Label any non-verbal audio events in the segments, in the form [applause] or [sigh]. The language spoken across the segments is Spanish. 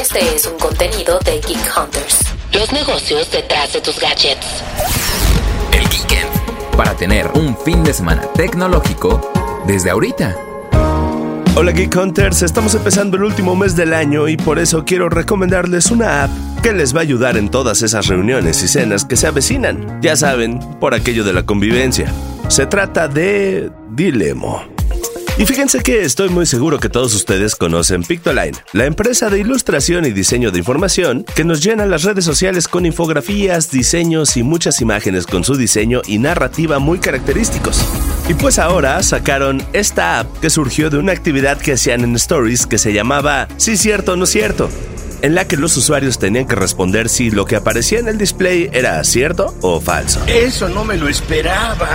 Este es un contenido de Geek Hunters. Los negocios detrás de tus gadgets. El Geekend. Para tener un fin de semana tecnológico desde ahorita. Hola Geek Hunters, estamos empezando el último mes del año y por eso quiero recomendarles una app que les va a ayudar en todas esas reuniones y cenas que se avecinan. Ya saben, por aquello de la convivencia. Se trata de Dilemo. Y fíjense que estoy muy seguro que todos ustedes conocen Pictoline, la empresa de ilustración y diseño de información que nos llena las redes sociales con infografías, diseños y muchas imágenes con su diseño y narrativa muy característicos. Y pues ahora sacaron esta app que surgió de una actividad que hacían en Stories que se llamaba Sí cierto, no cierto en la que los usuarios tenían que responder si lo que aparecía en el display era cierto o falso. Eso no me lo esperaba.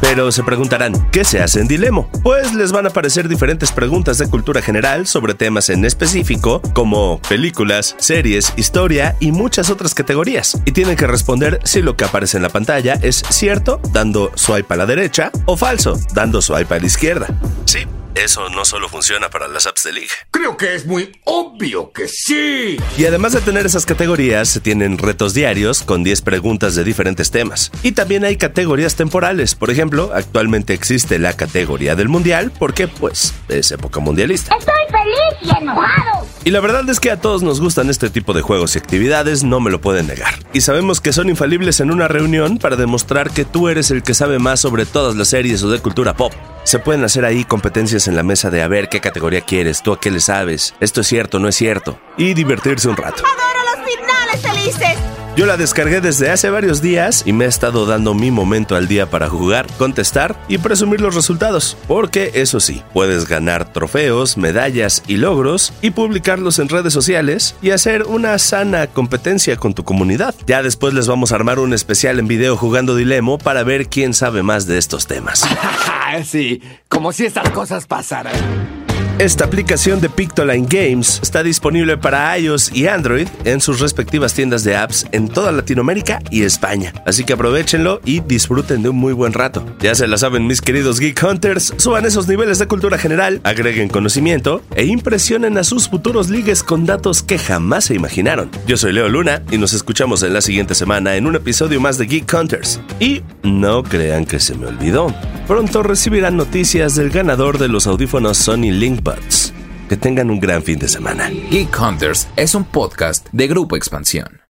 Pero se preguntarán, ¿qué se hace en Dilemo? Pues les van a aparecer diferentes preguntas de cultura general sobre temas en específico, como películas, series, historia y muchas otras categorías. Y tienen que responder si lo que aparece en la pantalla es cierto, dando swipe a la derecha, o falso, dando swipe a la izquierda. Sí, eso no solo funciona para las apps de League. Creo que es muy obvio que sí. Y además de tener esas categorías, se tienen retos diarios con 10 preguntas de diferentes temas. Y también hay categorías temporales. Por ejemplo, actualmente existe la categoría del mundial porque pues es época mundialista. Estoy feliz y enojado. Y la verdad es que a todos nos gustan este tipo de juegos y actividades, no me lo pueden negar. Y sabemos que son infalibles en una reunión para demostrar que tú eres el que sabe más sobre todas las series o de cultura pop. Se pueden hacer ahí competencias en la mesa de a ver qué categoría quieres, tú a qué le sabes, esto es cierto, no es cierto, y divertirse un rato. Adoro los finales felices. Yo la descargué desde hace varios días y me he estado dando mi momento al día para jugar, contestar y presumir los resultados. Porque eso sí, puedes ganar trofeos, medallas y logros y publicarlos en redes sociales y hacer una sana competencia con tu comunidad. Ya después les vamos a armar un especial en video jugando Dilemo para ver quién sabe más de estos temas. [laughs] sí, como si estas cosas pasaran. Esta aplicación de Pictoline Games está disponible para iOS y Android en sus respectivas tiendas de apps en toda Latinoamérica y España. Así que aprovechenlo y disfruten de un muy buen rato. Ya se la saben mis queridos Geek Hunters, suban esos niveles de cultura general, agreguen conocimiento e impresionen a sus futuros ligues con datos que jamás se imaginaron. Yo soy Leo Luna y nos escuchamos en la siguiente semana en un episodio más de Geek Hunters. Y no crean que se me olvidó. Pronto recibirán noticias del ganador de los audífonos Sony Linkbuds. Que tengan un gran fin de semana. Geek Hunters es un podcast de Grupo Expansión.